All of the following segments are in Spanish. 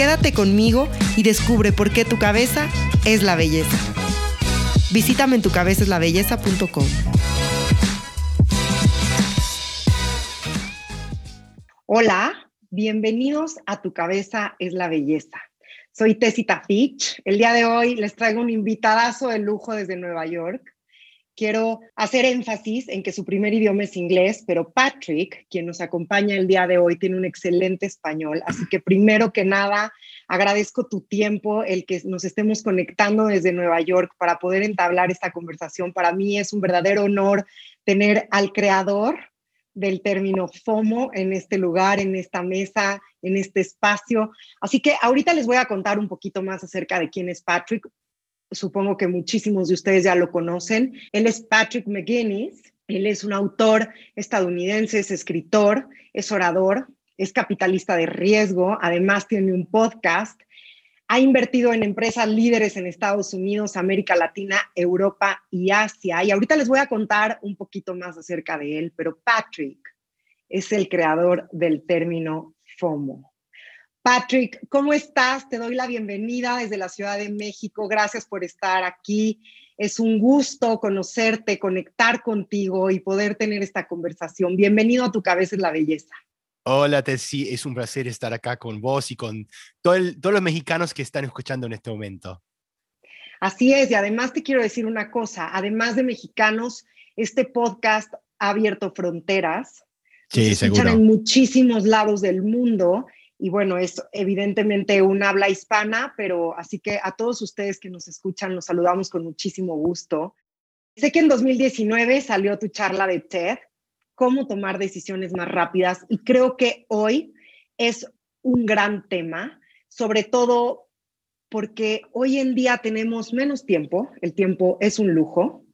Quédate conmigo y descubre por qué tu cabeza es la belleza. Visítame en tucabezaslabelleza.com. Hola, bienvenidos a Tu Cabeza es la Belleza. Soy Tessita Fitch. El día de hoy les traigo un invitadazo de lujo desde Nueva York quiero hacer énfasis en que su primer idioma es inglés, pero Patrick, quien nos acompaña el día de hoy, tiene un excelente español. Así que primero que nada, agradezco tu tiempo, el que nos estemos conectando desde Nueva York para poder entablar esta conversación. Para mí es un verdadero honor tener al creador del término FOMO en este lugar, en esta mesa, en este espacio. Así que ahorita les voy a contar un poquito más acerca de quién es Patrick, supongo que muchísimos de ustedes ya lo conocen. Él es Patrick McGuinness. Él es un autor estadounidense, es escritor, es orador, es capitalista de riesgo, además tiene un podcast, ha invertido en empresas líderes en Estados Unidos, América Latina, Europa y Asia. Y ahorita les voy a contar un poquito más acerca de él, pero Patrick es el creador del término FOMO. Patrick, ¿cómo estás? Te doy la bienvenida desde la Ciudad de México. Gracias por estar aquí. Es un gusto conocerte, conectar contigo y poder tener esta conversación. Bienvenido a Tu Cabeza es la Belleza. Hola, Tessie. Es un placer estar acá con vos y con todos los mexicanos que están escuchando en este momento. Así es, y además te quiero decir una cosa, además de mexicanos, este podcast ha abierto fronteras. Sí, se escuchan en muchísimos lados del mundo y bueno, es evidentemente un habla hispana, pero así que a todos ustedes que nos escuchan, los saludamos con muchísimo gusto. Sé que en 2019 salió tu charla de TED, cómo tomar decisiones más rápidas, y creo que hoy es un gran tema, sobre todo porque hoy en día tenemos menos tiempo, el tiempo es un lujo,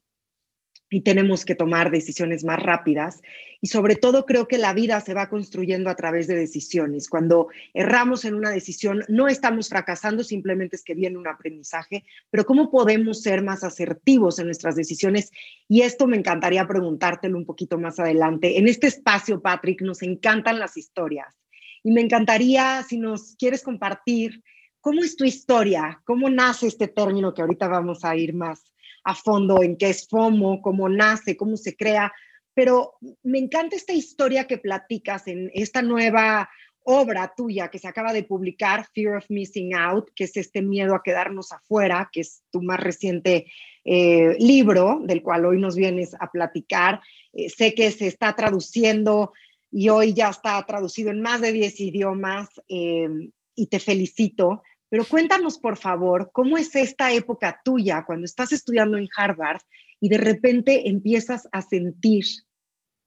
y tenemos que tomar decisiones más rápidas. Y sobre todo creo que la vida se va construyendo a través de decisiones. Cuando erramos en una decisión, no estamos fracasando, simplemente es que viene un aprendizaje, pero ¿cómo podemos ser más asertivos en nuestras decisiones? Y esto me encantaría preguntártelo un poquito más adelante. En este espacio, Patrick, nos encantan las historias. Y me encantaría, si nos quieres compartir, ¿cómo es tu historia? ¿Cómo nace este término que ahorita vamos a ir más a fondo en qué es FOMO, cómo nace, cómo se crea, pero me encanta esta historia que platicas en esta nueva obra tuya que se acaba de publicar, Fear of Missing Out, que es este miedo a quedarnos afuera, que es tu más reciente eh, libro, del cual hoy nos vienes a platicar. Eh, sé que se está traduciendo y hoy ya está traducido en más de 10 idiomas eh, y te felicito pero cuéntanos, por favor, cómo es esta época tuya cuando estás estudiando en Harvard y de repente empiezas a sentir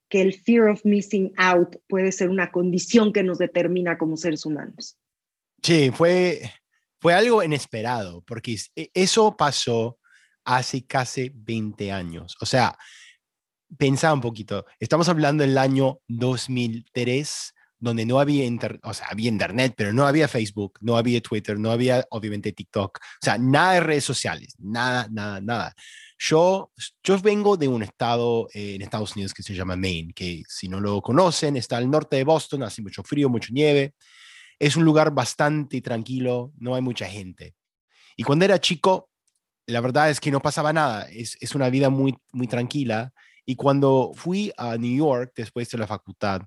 que el fear of missing out puede ser una condición que nos determina como seres humanos. Sí, fue, fue algo inesperado, porque e, eso pasó hace casi 20 años. O sea, pensaba un poquito, estamos hablando del año 2003, donde no había internet, o sea, había internet, pero no había Facebook, no había Twitter, no había obviamente TikTok, o sea, nada de redes sociales, nada, nada, nada. Yo, yo vengo de un estado eh, en Estados Unidos que se llama Maine, que si no lo conocen, está al norte de Boston, hace mucho frío, mucha nieve. Es un lugar bastante tranquilo, no hay mucha gente. Y cuando era chico, la verdad es que no pasaba nada, es, es una vida muy, muy tranquila. Y cuando fui a New York después de la facultad,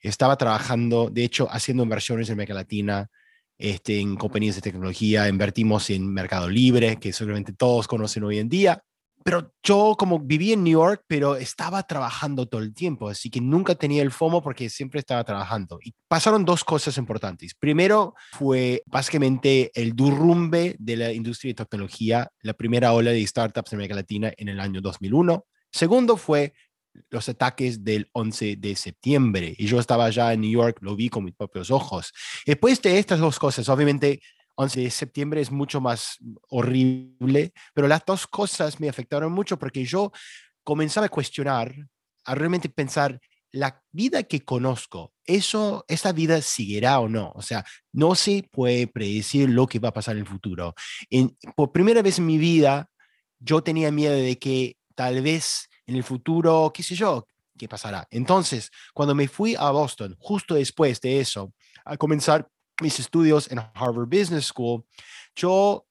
estaba trabajando, de hecho, haciendo inversiones en América Latina, este, en compañías de tecnología, invertimos en Mercado Libre, que seguramente todos conocen hoy en día. Pero yo como viví en New York, pero estaba trabajando todo el tiempo, así que nunca tenía el FOMO porque siempre estaba trabajando. Y pasaron dos cosas importantes. Primero fue básicamente el derrumbe de la industria de tecnología, la primera ola de startups en América Latina en el año 2001. Segundo fue los ataques del 11 de septiembre y yo estaba allá en New York, lo vi con mis propios ojos. Después de estas dos cosas, obviamente 11 de septiembre es mucho más horrible, pero las dos cosas me afectaron mucho porque yo comenzaba a cuestionar, a realmente pensar, la vida que conozco, eso, esa vida seguirá o no. O sea, no se puede predecir lo que va a pasar en el futuro. En, por primera vez en mi vida, yo tenía miedo de que tal vez en el futuro, qué sé yo, qué pasará. Entonces, cuando me fui a Boston, justo después de eso, a comenzar mis estudios en Harvard Business School, yo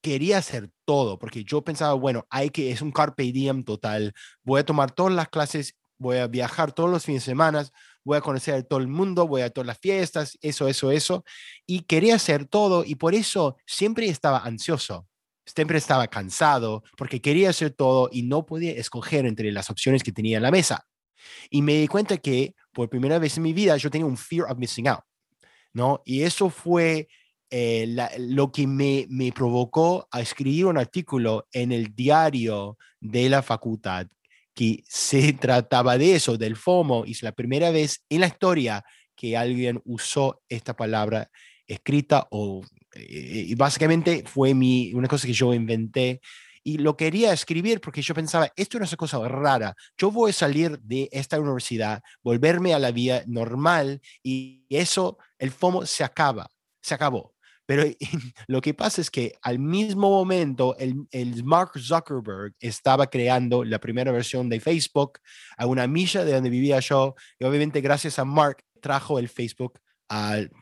quería hacer todo, porque yo pensaba, bueno, hay que, es un carpe diem total, voy a tomar todas las clases, voy a viajar todos los fines de semana, voy a conocer a todo el mundo, voy a todas las fiestas, eso, eso, eso, y quería hacer todo, y por eso siempre estaba ansioso, siempre estaba cansado, porque quería hacer todo y no podía escoger entre las opciones que tenía en la mesa. Y me di cuenta que por primera vez en mi vida yo tenía un fear of missing out, ¿no? Y eso fue eh, lo que me, provocó a escribir un artículo en el diario de la facultad que se trataba de eso, del FOMO, y es la primera vez en la historia que alguien usó esta palabra escrita o y básicamente fue mi, una cosa que yo inventé y lo quería escribir porque yo pensaba, esto es una cosa rara, yo voy a salir de esta universidad, volverme a la vida normal y eso, el FOMO se acaba, se acabó. Pero lo que pasa es que al mismo momento el, el, Mark Zuckerberg estaba creando la primera versión de Facebook a una milla de donde vivía yo y obviamente gracias a Mark trajo el Facebook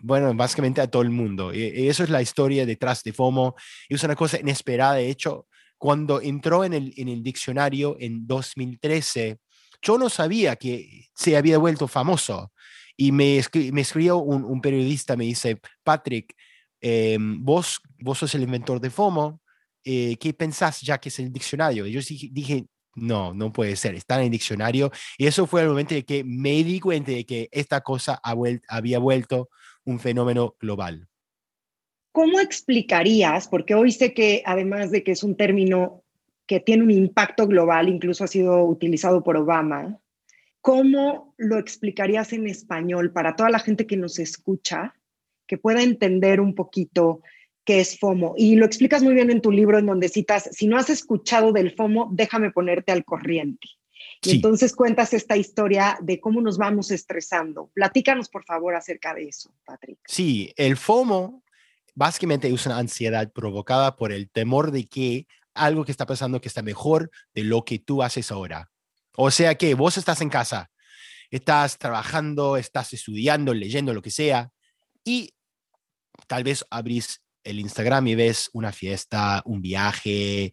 bueno, básicamente a todo el mundo. Y, eso es la historia detrás de FOMO. Y es una cosa inesperada. De hecho, cuando entró en el, en el diccionario en 2013, yo no sabía que se había vuelto famoso. Y me, escribió un, periodista, me dice, Patrick, Em, vos, vos sos el inventor de FOMO, eh, ¿qué pensás ya que es el diccionario? Y yo dije, no, no puede ser, está en el diccionario. Y eso fue el momento de que me di cuenta de que esta cosa había vuelto un fenómeno global. ¿Cómo explicarías, porque hoy sé que además de que es un término que tiene un impacto global, incluso ha sido utilizado por Obama, ¿cómo lo explicarías en español para toda la gente que nos escucha que pueda entender un poquito qué es FOMO. Y lo explicas muy bien en tu libro en donde citas, si no has escuchado del FOMO, déjame ponerte al corriente. Y entonces cuentas esta historia de cómo nos vamos estresando. Platícanos, por favor, acerca de eso, Patrick. Sí, el FOMO básicamente es una ansiedad provocada por el temor de que algo que está pasando que está mejor de lo que tú haces ahora. O sea que vos estás en casa, estás trabajando, estás estudiando, leyendo, lo que sea, y tal vez abrís el Instagram y ves una fiesta, un viaje,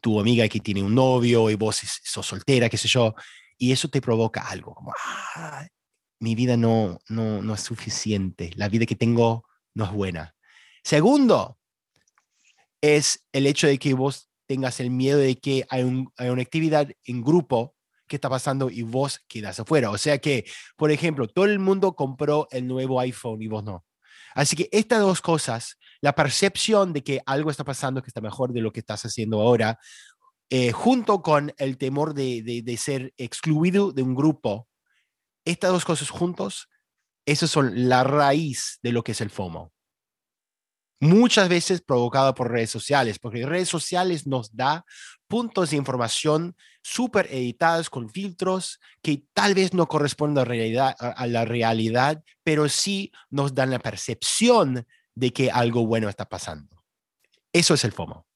tu amiga que tiene un novio y vos sos soltera, qué sé yo, y eso te provoca algo, como, ah, mi vida no, no, no es suficiente, la vida que tengo no es buena. Segundo, es el hecho de que vos tengas el miedo de que hay, hay una actividad en grupo que está pasando y vos quedas afuera. O sea que, por ejemplo, todo el mundo compró el nuevo iPhone y vos no. Así que estas dos cosas, la percepción de que algo está pasando que está mejor de lo que estás haciendo ahora, eh, junto con el temor de, ser excluido de un grupo, estas dos cosas juntos, esas son la raíz de lo que es el FOMO. Muchas veces provocado por redes sociales, porque redes sociales nos da puntos de información súper editados con filtros que tal vez no corresponden a, realidad, a la realidad, pero sí nos dan la percepción de que algo bueno está pasando. Eso es el FOMO.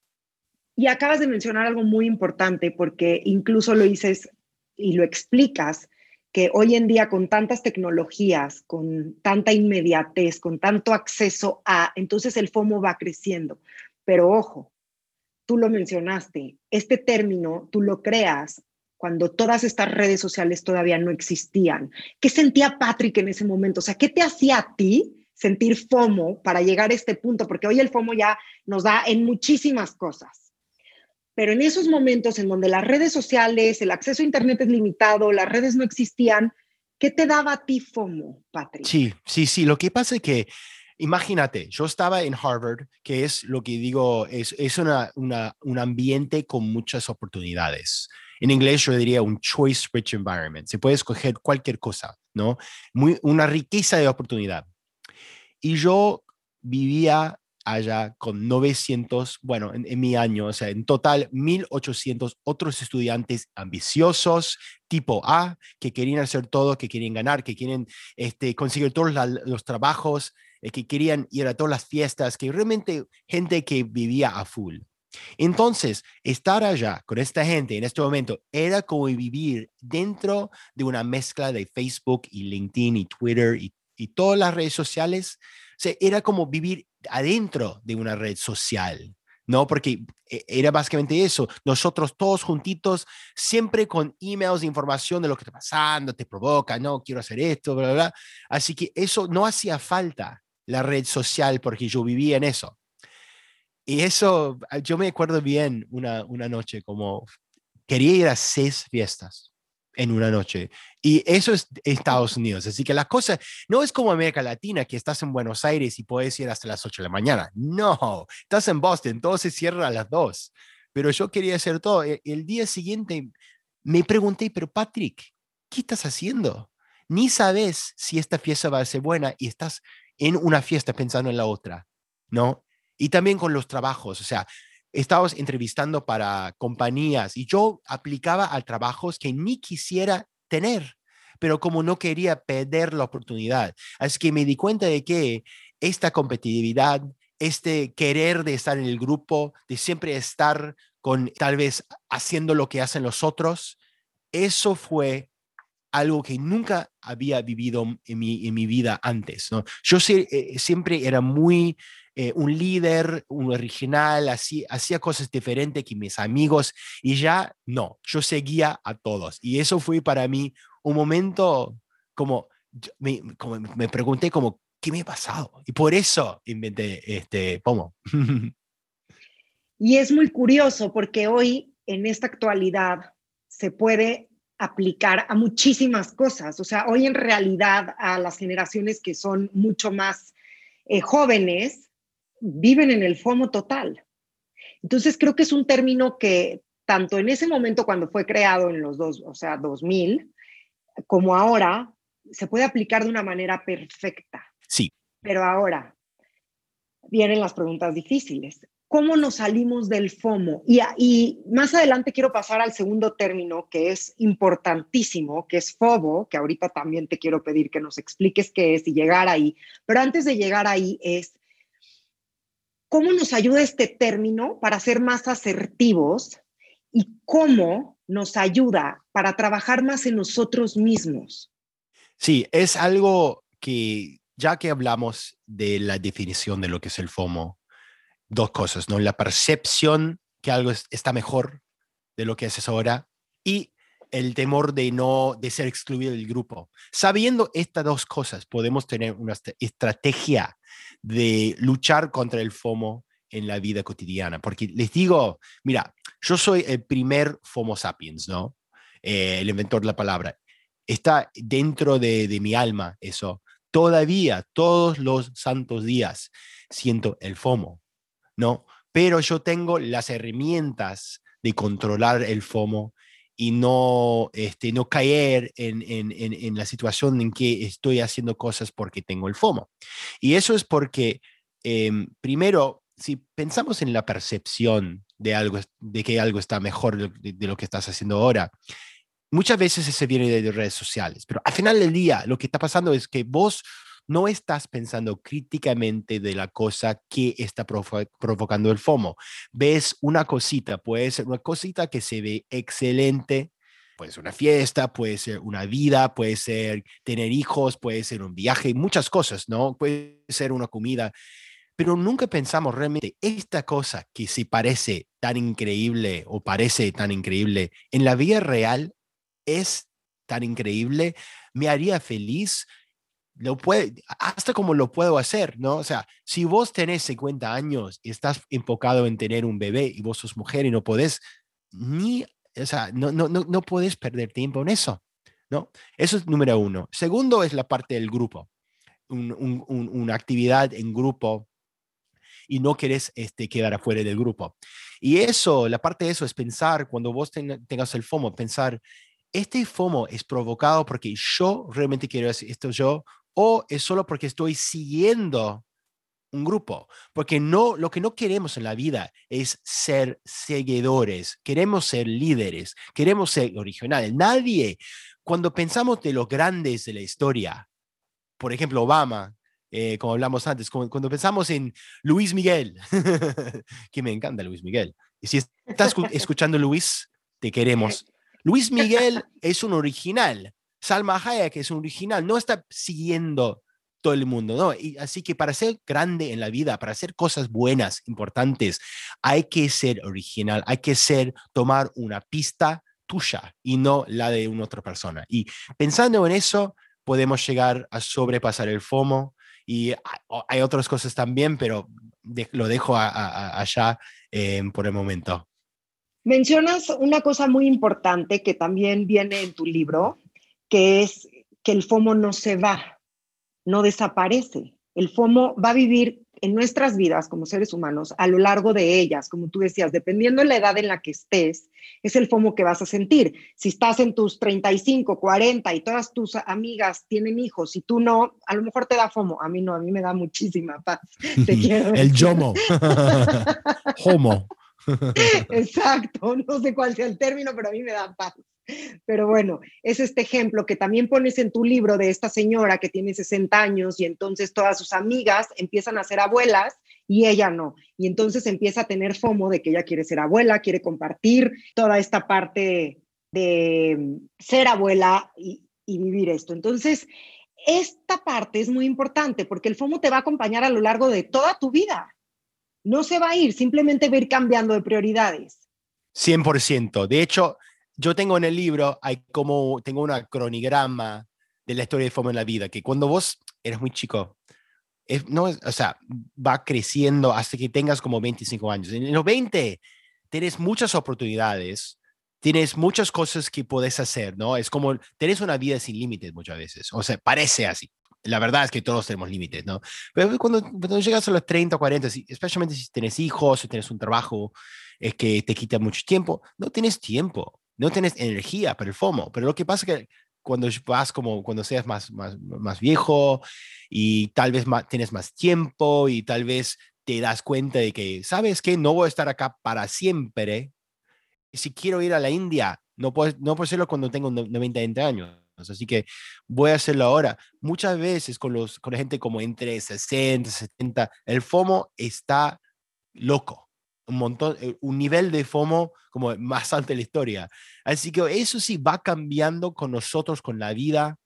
Y acabas de mencionar algo muy importante porque incluso lo dices y lo explicas, que hoy en día con tantas tecnologías, con tanta inmediatez, con tanto acceso a, entonces el FOMO va creciendo. Pero ojo, tú lo mencionaste, este término tú lo creas cuando todas estas redes sociales todavía no existían. ¿Qué sentía Patrick en ese momento? O sea, ¿qué te hacía a ti sentir FOMO para llegar a este punto? Porque hoy el FOMO ya nos da en muchísimas cosas. Pero en esos momentos en donde las redes sociales, el acceso a Internet es limitado, las redes no existían, ¿qué te daba a ti FOMO, Patrick? Sí, sí, sí. Lo que pasa es que Imagínate, yo estaba en Harvard, que es lo que digo, es, es una, un ambiente con muchas oportunidades. en inglés yo diría un choice rich environment. Se puede escoger cualquier cosa, ¿no? Muy, una riqueza de oportunidad. Y yo vivía allá con 900, bueno, en, mi año, o sea, en total 1800 otros estudiantes ambiciosos, tipo A, que querían hacer todo, que querían ganar, que quieren este, conseguir todos los trabajos, eh, que querían ir a todas las fiestas, que realmente gente que vivía a full. Entonces, estar allá con esta gente en este momento era como vivir dentro de una mezcla de Facebook y LinkedIn y Twitter y, y todas las redes sociales. Era como vivir adentro de una red social, ¿no? Porque e, era básicamente eso, nosotros todos juntitos, siempre con emails de información de lo que está pasando, te provoca, no, quiero hacer esto, bla, bla, bla. Así que eso no hacía falta la red social porque yo vivía en eso. Y eso, ah, yo me acuerdo bien una, una noche como quería ir a seis fiestas en una noche. Y eso es Estados Unidos. Así que la cosa no es como América Latina, que estás en Buenos Aires y puedes ir hasta las 8 de la mañana. No, estás en Boston, todo se cierra a las 2. Pero yo quería hacer todo. E, el, día siguiente me pregunté, pero Patrick, ¿qué estás haciendo? Ni sabes si esta fiesta va a ser buena y estás en una fiesta pensando en la otra, ¿no? Y también con los trabajos, o sea, estábamos entrevistando para compañías y yo aplicaba a trabajos que ni quisiera tener, pero como no quería perder la oportunidad. Así que me di cuenta de que esta competitividad, este querer de estar en el grupo, de siempre estar con tal vez haciendo lo que hacen los otros, eso fue algo que nunca había vivido en mi, en mi vida antes. ¿no? Yo eh, siempre era muy eh, un líder, un original, así, hacía cosas diferentes que mis amigos y ya no, yo seguía a todos. Y eso fue para mí un momento como, me, como me pregunté como, ¿qué me ha pasado? Y por eso inventé este Pomo. Y es muy curioso porque hoy, en esta actualidad, se puede aplicar a muchísimas cosas. O sea, hoy en realidad a las generaciones que son mucho más eh, jóvenes viven en el FOMO total. Entonces creo que es un término que tanto en ese momento cuando fue creado en los dos, o sea, 2000, como ahora, se puede aplicar de una manera perfecta. Sí. Pero ahora vienen las preguntas difíciles cómo nos salimos del FOMO. Y, y, más adelante quiero pasar al segundo término que es importantísimo, que es FOBO, que ahorita también te quiero pedir que nos expliques qué es y llegar ahí. Pero antes de llegar ahí es, ¿cómo nos ayuda este término para ser más asertivos y cómo nos ayuda para trabajar más en nosotros mismos? Sí, es algo que ya que hablamos de la definición de lo que es el FOMO, dos cosas, ¿no? La percepción que algo está mejor de lo que es ahora y el temor de no de ser excluido del grupo. Sabiendo estas dos cosas, podemos tener una estrategia de luchar contra el FOMO en la vida cotidiana. Porque les digo, mira, yo soy el primer FOMO sapiens, ¿no? Eh, el inventor de la palabra. Está dentro de, de mi alma eso. Todavía, todos los santos días, siento el FOMO. ¿no? Pero yo tengo las herramientas de controlar el FOMO y no, este, no caer en, en, en, la situación en que estoy haciendo cosas porque tengo el FOMO. Y eso es porque, em, primero, si pensamos en la percepción de, algo, de que algo está mejor de, de, lo que estás haciendo ahora, muchas veces ese viene de redes sociales, pero al final del día lo que está pasando es que vos no estás pensando críticamente de la cosa que está provocando el FOMO. Ves una cosita, puede ser una cosita que se ve excelente, puede ser una fiesta, puede ser una vida, puede ser tener hijos, puede ser un viaje, muchas cosas, ¿no? Puede ser una comida, pero nunca pensamos realmente esta cosa que se parece tan increíble o parece tan increíble en la vida real es tan increíble, me haría feliz, lo puede, hasta como lo puedo hacer, ¿no? O sea, si vos tenés 50 años y estás enfocado en tener un bebé y vos sos mujer y no podés ni, o sea, no, no, no, no podés perder tiempo en eso, ¿no? Eso es número uno. Segundo es la parte del grupo, un, un, una actividad en grupo. y no querés este, quedar afuera del grupo. Y eso, la parte de eso es pensar, cuando vos tengas el FOMO, pensar, este FOMO es provocado porque yo realmente quiero hacer esto yo o es solo porque estoy siguiendo un grupo, porque no lo que no queremos en la vida es ser seguidores, queremos ser líderes, queremos ser originales. Nadie cuando pensamos de los grandes de la historia, por ejemplo, Obama, eh, como hablamos antes, cuando pensamos en Luis Miguel, que me encanta Luis Miguel, y si estás escuchando Luis, te queremos. Luis Miguel es un original, Salma Hayek es un original, no está siguiendo todo el mundo, ¿no? Y así que para ser grande en la vida, para hacer cosas buenas, importantes, hay que ser original, hay que ser, tomar una pista tuya y no la de una otra persona. Y pensando en eso, podemos llegar a sobrepasar el FOMO y hay otras cosas también, pero lo dejo allá em, por el momento. Mencionas una cosa muy importante que también viene en tu libro, que es que el FOMO no se va, no desaparece. El FOMO va a vivir en nuestras vidas como seres humanos a lo largo de ellas, como tú decías, dependiendo de la edad en la que estés, es el FOMO que vas a sentir. Si estás en tus 35, 40 y todas tus amigas tienen hijos y tú no, a lo mejor te da FOMO. A mí no, a mí me da muchísima paz. Te quiero. el YOMO. Homo. Exacto, no sé cuál sea el término, pero a mí me da paz. Pero bueno, es este ejemplo que también pones en tu libro de esta señora que tiene 60 años y entonces todas sus amigas empiezan a ser abuelas y ella no. Y entonces empieza a tener FOMO de que ella quiere ser abuela, quiere compartir toda esta parte de ser abuela y, vivir esto. Entonces, esta parte es muy importante porque el FOMO te va a acompañar a lo largo de toda tu vida. No se va a ir, simplemente va a ir cambiando de prioridades. 100%. De hecho, yo tengo en el libro, hay como, tengo una cronigrama de la historia de FOMO en la vida, que cuando vos eres muy chico, es, no, o sea, va creciendo hasta que tengas como 25 años. En los 20 tienes muchas oportunidades, tienes muchas cosas que puedes hacer, ¿no? Es como, tienes una vida sin límites muchas veces, o sea, parece así. La verdad es que todos tenemos límites, ¿no? Pero cuando, cuando llegas a los 30 o 40, especialmente si tienes hijos o tienes un trabajo es que te quita mucho tiempo, no tienes tiempo no tienes energía para el FOMO, pero lo que pasa es que cuando vas como cuando seas más, más, más viejo y tal vez tienes más tiempo y tal vez te das cuenta de que, ¿sabes qué? No voy a estar acá para siempre. Si quiero ir a la India, no puedo, no puedo hacerlo cuando tengo 90, años. Así que voy a hacerlo ahora. Muchas veces con, los, con la gente como entre 60, 70, el FOMO está loco un montón, eh, un nivel de FOMO como más alto de la historia. Así que eso sí va cambiando con nosotros, con la vida.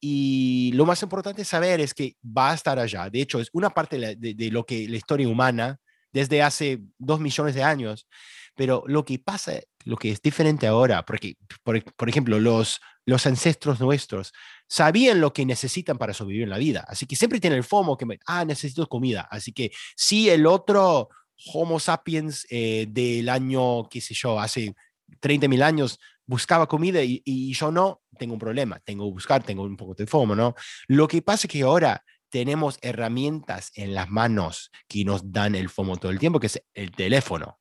Y lo más importante saber es que va a estar allá. De hecho, es una parte de, lo que la historia humana desde hace dos millones de años. Pero lo que pasa, lo que es diferente ahora, porque, por, por ejemplo, los, los ancestros nuestros sabían lo que necesitan para sobrevivir en la vida. Así que siempre tienen el FOMO que, ah, necesito comida. Así que si el otro Homo sapiens eh, del año, qué sé yo, hace 30.000 años, buscaba comida y, yo no, tengo un problema, tengo que buscar, tengo un poco de FOMO, ¿no? Lo que pasa es que ahora tenemos herramientas en las manos que nos dan el FOMO todo el tiempo, que es el teléfono.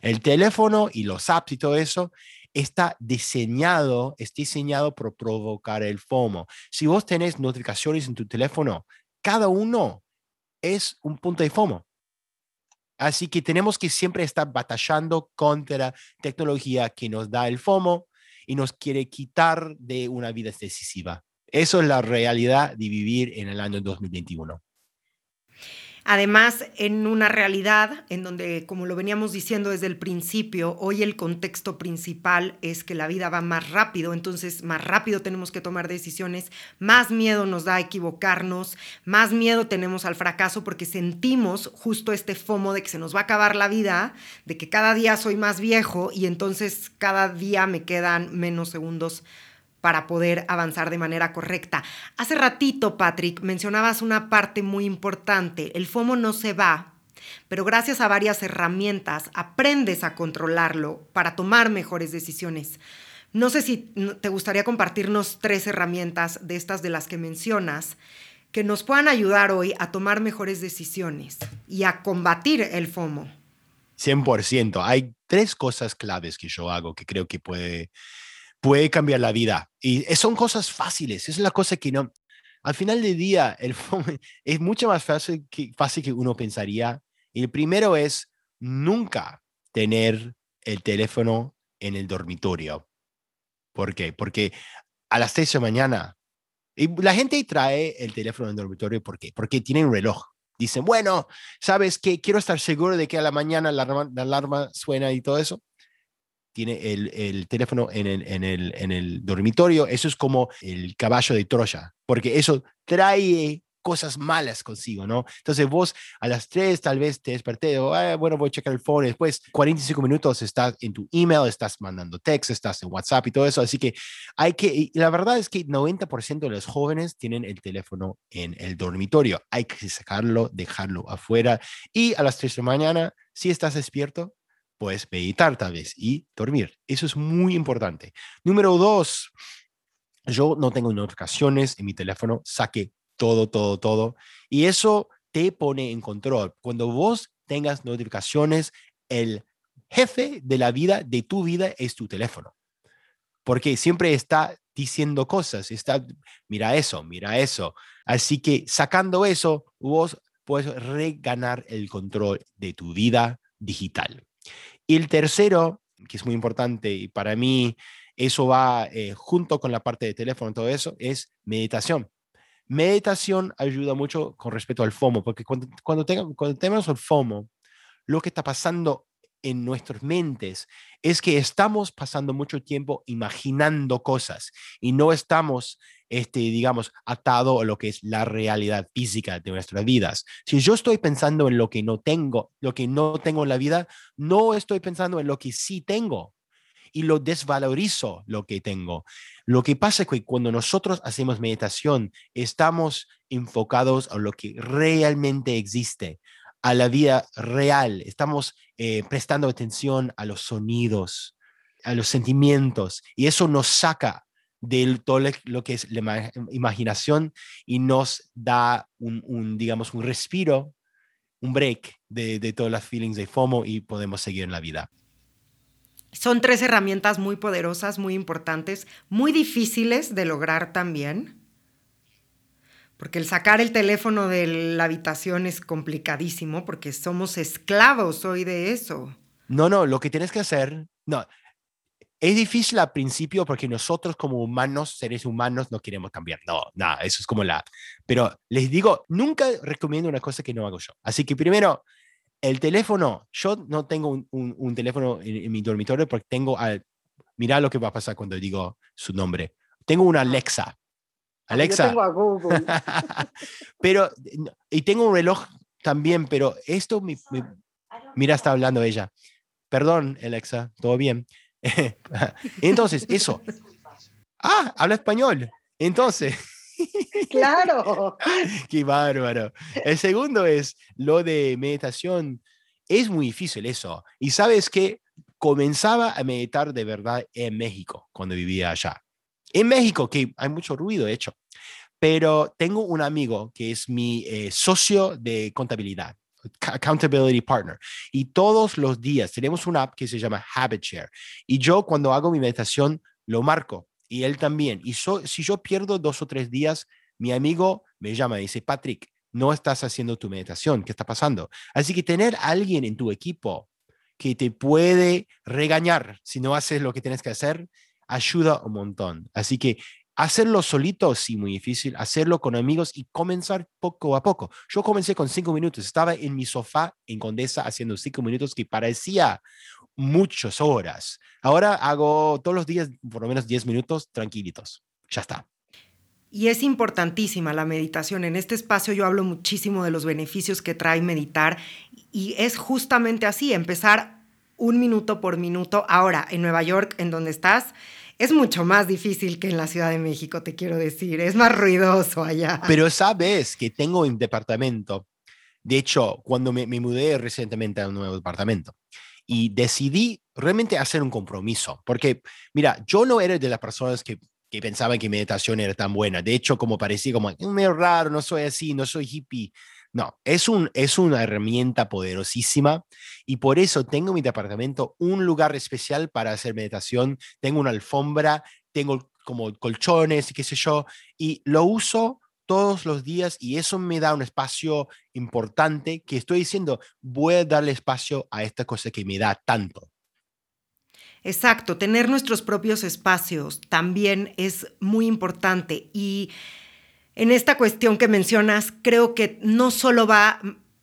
El teléfono y los apps y todo eso está diseñado, es diseñado para provocar el FOMO. Si vos tenés notificaciones en tu teléfono, cada uno es un punto de FOMO. Así que tenemos que siempre estar batallando contra tecnología que nos da el FOMO y nos quiere quitar de una vida decisiva. Eso es la realidad de vivir en el año 2021. Además, en una realidad en donde, como lo veníamos diciendo desde el principio, hoy el contexto principal es que la vida va más rápido, entonces más rápido tenemos que tomar decisiones, más miedo nos da a equivocarnos, más miedo tenemos al fracaso porque sentimos justo este fomo de que se nos va a acabar la vida, de que cada día soy más viejo y entonces cada día me quedan menos segundos para poder avanzar de manera correcta. Hace ratito, Patrick, mencionabas una parte muy importante. El FOMO no se va, pero gracias a varias herramientas aprendes a controlarlo para tomar mejores decisiones. No sé si te gustaría compartirnos tres herramientas de estas de las que mencionas que nos puedan ayudar hoy a tomar mejores decisiones y a combatir el FOMO. 100%. Hay tres cosas claves que yo hago que creo que puede, puede cambiar la vida. Y son cosas fáciles. Es la cosa que no... Al final del día, el es mucho más fácil que, fácil que uno pensaría. El primero es nunca tener el teléfono en el dormitorio. ¿Por qué? Porque a las 3 de la mañana, y la gente trae el teléfono en el dormitorio, ¿por qué? Porque tienen un reloj. Dicen, bueno, ¿sabes qué? Quiero estar seguro de que a la mañana la alarma, suena y todo eso. Tiene el, el teléfono en el, en, el, en el dormitorio. Eso es como el caballo de Troya, porque eso trae cosas malas consigo, ¿no? Entonces vos a las 3 tal vez te desperté, o, ah, bueno, voy a checar el phone, después 45 minutos estás en tu email, estás mandando text, estás en WhatsApp y todo eso, así que hay que, la verdad es que 90% de los jóvenes tienen el teléfono en el dormitorio, hay que sacarlo, dejarlo afuera y a las 3 de la mañana, si estás despierto, puedes meditar tal vez y dormir. Eso es muy importante. Número dos, yo no tengo notificaciones en mi teléfono, saque todo, todo, todo. Y eso te pone en control. Cuando vos tengas notificaciones, el jefe de la vida, de tu vida, es tu teléfono. Porque siempre está diciendo cosas, está, mira eso, mira eso. Así que sacando eso, vos puedes reganar el control de tu vida digital. Y el tercero, que es muy importante y para mí eso va eh, junto con la parte de teléfono, todo eso, es meditación. Meditación ayuda mucho con respecto al FOMO, porque cuando, cuando, cuando tenemos el FOMO, lo que está pasando en nuestras mentes es que estamos pasando mucho tiempo imaginando cosas y no estamos, este, digamos, atados a lo que es la realidad física de nuestras vidas. Si yo estoy pensando en lo que no tengo, lo que no tengo en la vida, no estoy pensando en lo que sí tengo y lo desvalorizo lo que tengo. Lo que pasa es que cuando nosotros hacemos meditación, estamos enfocados a lo que realmente existe, a la vida real. Estamos eh, prestando atención a los sonidos, a los sentimientos, y eso nos saca de todo lo que es la imaginación y nos da un, digamos, un respiro, un break de, de todas las feelings de FOMO y podemos seguir en la vida. Son tres herramientas muy poderosas, muy importantes, muy difíciles de lograr también. Porque el sacar el teléfono de la habitación es complicadísimo porque somos esclavos hoy de eso. No, no, lo que tienes que hacer, no, es difícil al principio porque nosotros como humanos, seres humanos, no queremos cambiar. No, nada, eso es como la... Pero les digo, nunca recomiendo una cosa que no hago yo. Así que primero, el teléfono, yo no tengo un, teléfono en, mi dormitorio porque tengo al... Mira lo que va a pasar cuando digo su nombre. Tengo una Alexa. Alexa. Yo tengo a Google. pero, y tengo un reloj también, pero esto, mira, está hablando ella. Perdón, Alexa, todo bien. Entonces, eso. Ah, habla español. Entonces. Claro. Qué bárbaro. El segundo es lo de meditación. Es muy difícil eso. Y sabes que comenzaba a meditar de verdad en México cuando vivía allá. En México, que hay mucho ruido, de hecho. Pero tengo un amigo que es mi eh, socio de contabilidad, accountability partner. Y todos los días tenemos una app que se llama Habit Share. Y yo cuando hago mi meditación lo marco y él también. Y si yo pierdo dos o tres días, mi amigo me llama y dice, Patrick, no estás haciendo tu meditación, ¿qué está pasando? Así que tener alguien en tu equipo que te puede regañar si no haces lo que tienes que hacer, ayuda un montón. Así que hacerlo solito, sí, muy difícil, hacerlo con amigos y comenzar poco a poco. Yo comencé con cinco minutos, estaba en mi sofá en Condesa haciendo cinco minutos que parecía muchas horas. Ahora hago todos los días por lo menos 10 minutos tranquilitos. Ya está. Y es importantísima la meditación. En este espacio yo hablo muchísimo de los beneficios que trae meditar y es justamente así, empezar un minuto por minuto. Ahora, en Nueva York, en donde estás, es mucho más difícil que en la Ciudad de México, te quiero decir. Es más ruidoso allá. Pero sabes que tengo un departamento. De hecho, cuando me, mudé recientemente a un nuevo departamento, y decidí realmente hacer un compromiso, porque mira, yo no era de las personas que que pensaba que meditación era tan buena. De hecho, como parecía como, es medio raro, no soy así, no soy hippie. No, es, un, es una herramienta poderosísima y por eso tengo en mi departamento un lugar especial para hacer meditación. Tengo una alfombra, tengo como colchones y qué sé yo, y lo uso todos los días y eso me da un espacio importante que estoy diciendo, voy a darle espacio a esta cosa que me da tanto. Exacto, tener nuestros propios espacios también es muy importante y en esta cuestión que mencionas, creo que no solo va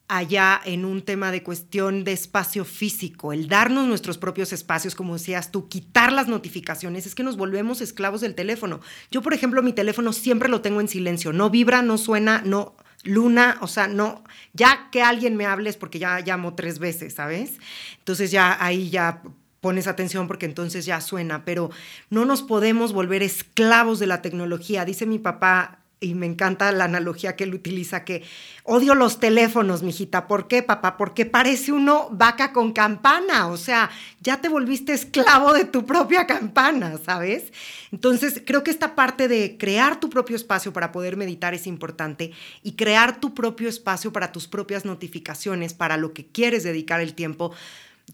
allá en un tema de cuestión de espacio físico, el darnos nuestros propios espacios, como decías tú, quitar las notificaciones, es que nos volvemos esclavos del teléfono. Yo, por ejemplo, mi teléfono siempre lo tengo en silencio, no vibra, no suena, no luna, o sea, no, ya que alguien me hable es porque ya llamo tres veces, ¿sabes? Entonces ya ahí ya pones atención porque entonces ya suena, pero no nos podemos volver esclavos de la tecnología. Dice mi papá, y me encanta la analogía que él utiliza, que odio los teléfonos, mijita. ¿Por qué, papá? Porque parece uno vaca con campana. O sea, ya te volviste esclavo de tu propia campana, ¿sabes? Entonces, creo que esta parte de crear tu propio espacio para poder meditar es importante y crear tu propio espacio para tus propias notificaciones, para lo que quieres dedicar el tiempo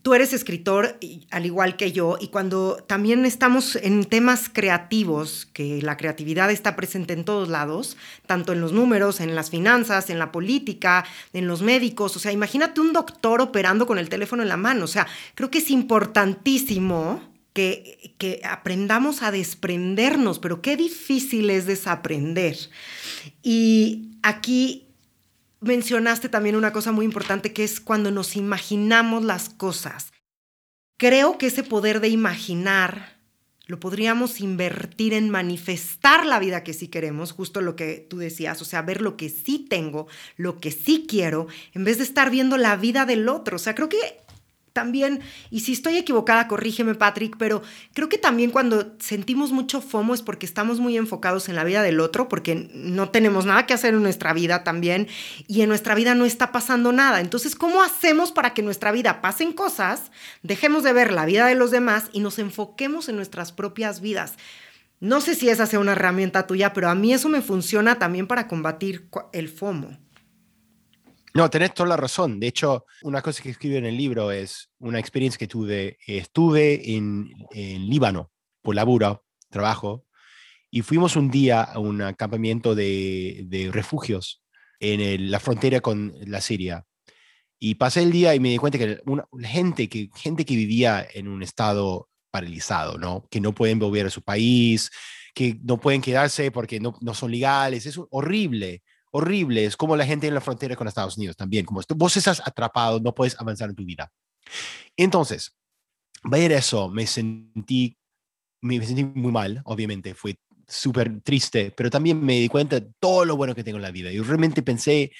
tú eres escritor al igual que yo y cuando también estamos en temas creativos, que la creatividad está presente en todos lados, tanto en los números, en las finanzas, en la política, en los médicos, o sea, imagínate un doctor operando con el teléfono en la mano, o sea, creo que es importantísimo que, que aprendamos a desprendernos, pero qué difícil es desaprender. Y aquí mencionaste también una cosa muy importante que es cuando nos imaginamos las cosas. Creo que ese poder de imaginar lo podríamos invertir en manifestar la vida que sí queremos, justo lo que tú decías, o sea, ver lo que sí tengo, lo que sí quiero, en vez de estar viendo la vida del otro. O sea, creo que también, y si estoy equivocada, corrígeme Patrick, pero creo que también cuando sentimos mucho FOMO es porque estamos muy enfocados en la vida del otro, porque no tenemos nada que hacer en nuestra vida también, y en nuestra vida no está pasando nada. Entonces, ¿cómo hacemos para que en nuestra vida pasen cosas, dejemos de ver la vida de los demás y nos enfoquemos en nuestras propias vidas? No sé si esa sea una herramienta tuya, pero a mí eso me funciona también para combatir el FOMO. No, tenés toda la razón. De hecho, una cosa que escribo en el libro es una experiencia que tuve. Estuve en, en Líbano por laburo, trabajo, y fuimos un día a un acampamiento de, de refugios en la frontera con la Siria. Y pasé el día y me di cuenta que gente, que gente que vivía en un estado paralizado, ¿no? Que no pueden volver a su país, que no pueden quedarse porque no, no son legales. Es horrible horrible. Es como la gente en la frontera con Estados Unidos también. Como vos estás atrapado, no puedes avanzar en tu vida. Entonces, ver eso, me sentí, me sentí muy mal, obviamente. Fue súper triste, pero también me di cuenta de todo lo bueno que tengo en la vida. Y realmente pensé,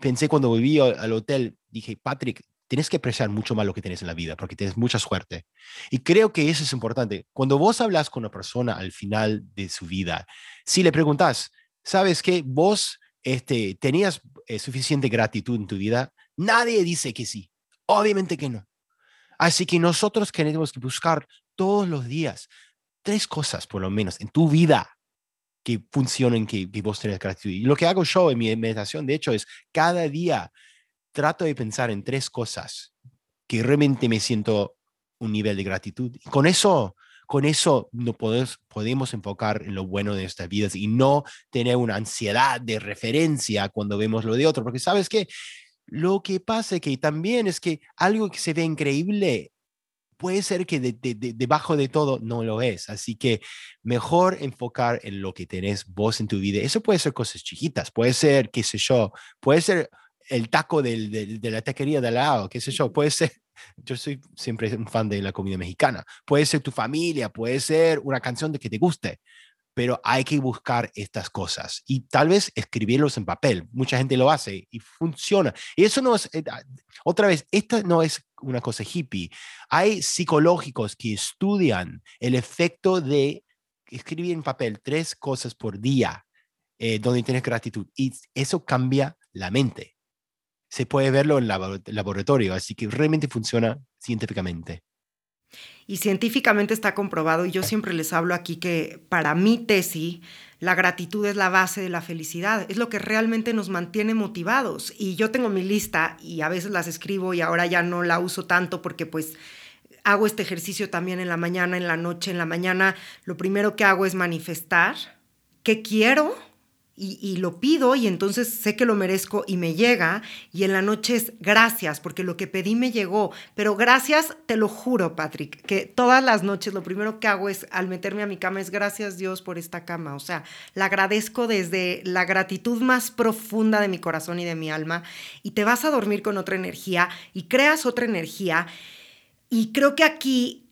pensé cuando volví al hotel, dije, Patrick, tienes que apreciar mucho más lo que tienes en la vida porque tienes mucha suerte. Y creo que eso es importante. Cuando vos hablas con una persona al final de su vida, si le preguntas, ¿sabes qué? Vos este, ¿tenías eh, suficiente gratitud en tu vida? Nadie dice que sí. Obviamente que no. Así que nosotros tenemos que buscar todos los días tres cosas, por lo menos, en tu vida que funcionen, que, que vos tenés gratitud. Y lo que hago yo en mi meditación, de hecho, es cada día trato de pensar en tres cosas que realmente me siento un nivel de gratitud. Y con eso con eso no podemos, podemos enfocar en lo bueno de nuestras vidas y no tener una ansiedad de referencia cuando vemos lo de otro, porque sabes que lo que pasa que también es que algo que se ve increíble puede ser que debajo de todo no lo es. Así que mejor enfocar en lo que tenés vos en tu vida. Eso puede ser cosas chiquitas, puede ser, qué sé yo, puede ser el taco de la taquería de al lado, qué sé yo, puede ser yo soy siempre un fan de la comida mexicana. Puede ser tu familia, puede ser una canción de que te guste, pero hay que buscar estas cosas y tal vez escribirlos en papel. Mucha gente lo hace y funciona. Y eso no es, eh, ah, otra vez, esta no es una cosa hippie. Hay psicológicos que estudian el efecto de escribir en papel tres cosas por día eh, donde tienes gratitud y eso cambia la mente se puede verlo en el laboratorio, así que realmente funciona científicamente. Y científicamente está comprobado, y yo siempre les hablo aquí que para mi tesis, la gratitud es la base de la felicidad, es lo que realmente nos mantiene motivados. Y yo tengo mi lista y a veces las escribo y ahora ya no la uso tanto porque pues hago este ejercicio también en la mañana, en la noche, en la mañana. Lo primero que hago es manifestar qué quiero y, lo pido y entonces sé que lo merezco y me llega y en la noche es gracias porque lo que pedí me llegó, pero gracias, te lo juro Patrick, que todas las noches lo primero que hago es al meterme a mi cama es gracias Dios por esta cama, o sea, la agradezco desde la gratitud más profunda de mi corazón y de mi alma. Y te vas a dormir con otra energía y creas otra energía. Y creo que aquí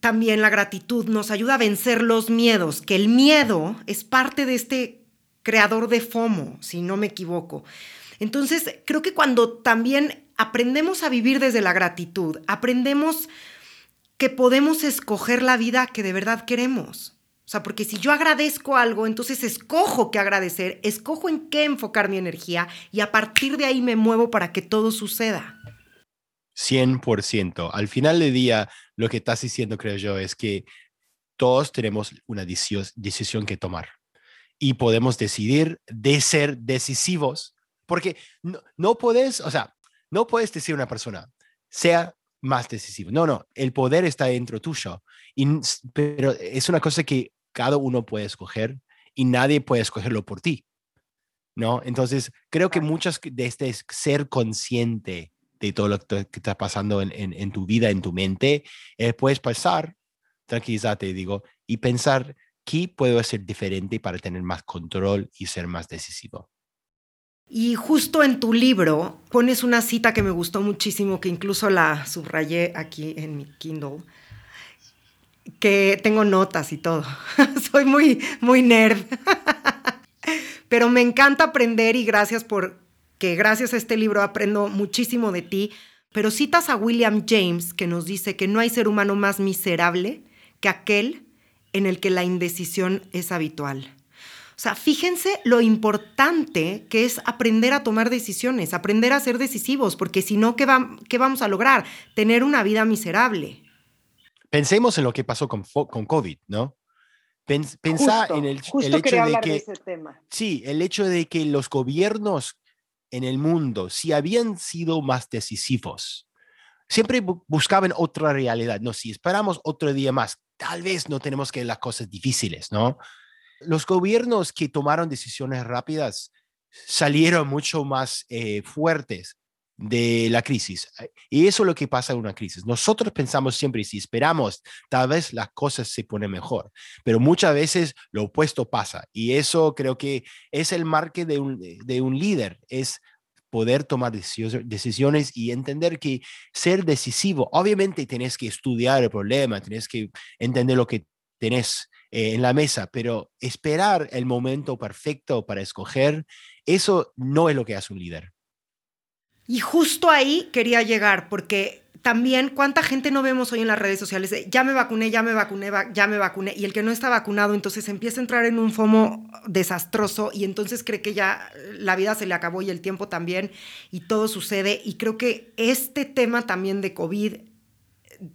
también la gratitud nos ayuda a vencer los miedos, que el miedo es parte de este creador de FOMO, si no me equivoco. Entonces, creo que cuando también aprendemos a vivir desde la gratitud, aprendemos que podemos escoger la vida que de verdad queremos. O sea, porque si yo agradezco algo, entonces escojo qué agradecer, escojo en qué enfocar mi energía y a partir de ahí me muevo para que todo suceda. 100%. Al final del día, lo que estás diciendo, creo yo, es que todos tenemos una decisión que tomar y podemos decidir de ser decisivos, porque no, no puedes, o sea, no puedes decir a una persona, sea más decisivo. No, no, el poder está dentro tuyo, y, pero es una cosa que cada uno puede escoger y nadie puede escogerlo por ti. ¿No? Entonces, creo que muchas de este ser consciente de todo lo que está pasando en, en, tu vida, en tu mente, eh, puedes pasar, tranquilízate, digo, y pensar, ¿Qué puedo hacer diferente para tener más control y ser más decisivo? Y justo en tu libro pones una cita que me gustó muchísimo, que incluso la subrayé aquí en mi Kindle, que tengo notas y todo. Soy muy, muy nerd. Pero me encanta aprender y gracias por que gracias a este libro aprendo muchísimo de ti. Pero citas a William James que nos dice que no hay ser humano más miserable que aquel en el que la indecisión es habitual. O sea, fíjense lo importante que es aprender a tomar decisiones, aprender a ser decisivos, porque si no, ¿qué, vamos a lograr? Tener una vida miserable. Pensemos en lo que pasó con, con COVID, ¿no? Pensá en el, el hecho de que... ese tema. Sí, el hecho de que los gobiernos en el mundo, si habían sido más decisivos, siempre buscaban otra realidad. No, si esperamos otro día más, tal vez no tenemos que las cosas difíciles, ¿no? Los gobiernos que tomaron decisiones rápidas salieron mucho más eh, fuertes de la crisis. Y eso es lo que pasa en una crisis. Nosotros pensamos siempre, si esperamos, tal vez las cosas se ponen mejor, pero muchas veces lo opuesto pasa. Y eso creo que es el marque de un, de un líder, es poder tomar decisiones y entender que ser decisivo, obviamente tenés que estudiar el problema, tenés que entender lo que tenés eh, en la mesa, pero esperar el momento perfecto para escoger, eso no es lo que hace un líder. Y justo ahí quería llegar, porque también cuánta gente no vemos hoy en las redes sociales de ya me vacuné, ya me vacuné, ya me vacuné, y el que no está vacunado entonces empieza a entrar en un FOMO desastroso y entonces cree que ya la vida se le acabó y el tiempo también y todo sucede. Y creo que este tema también de COVID,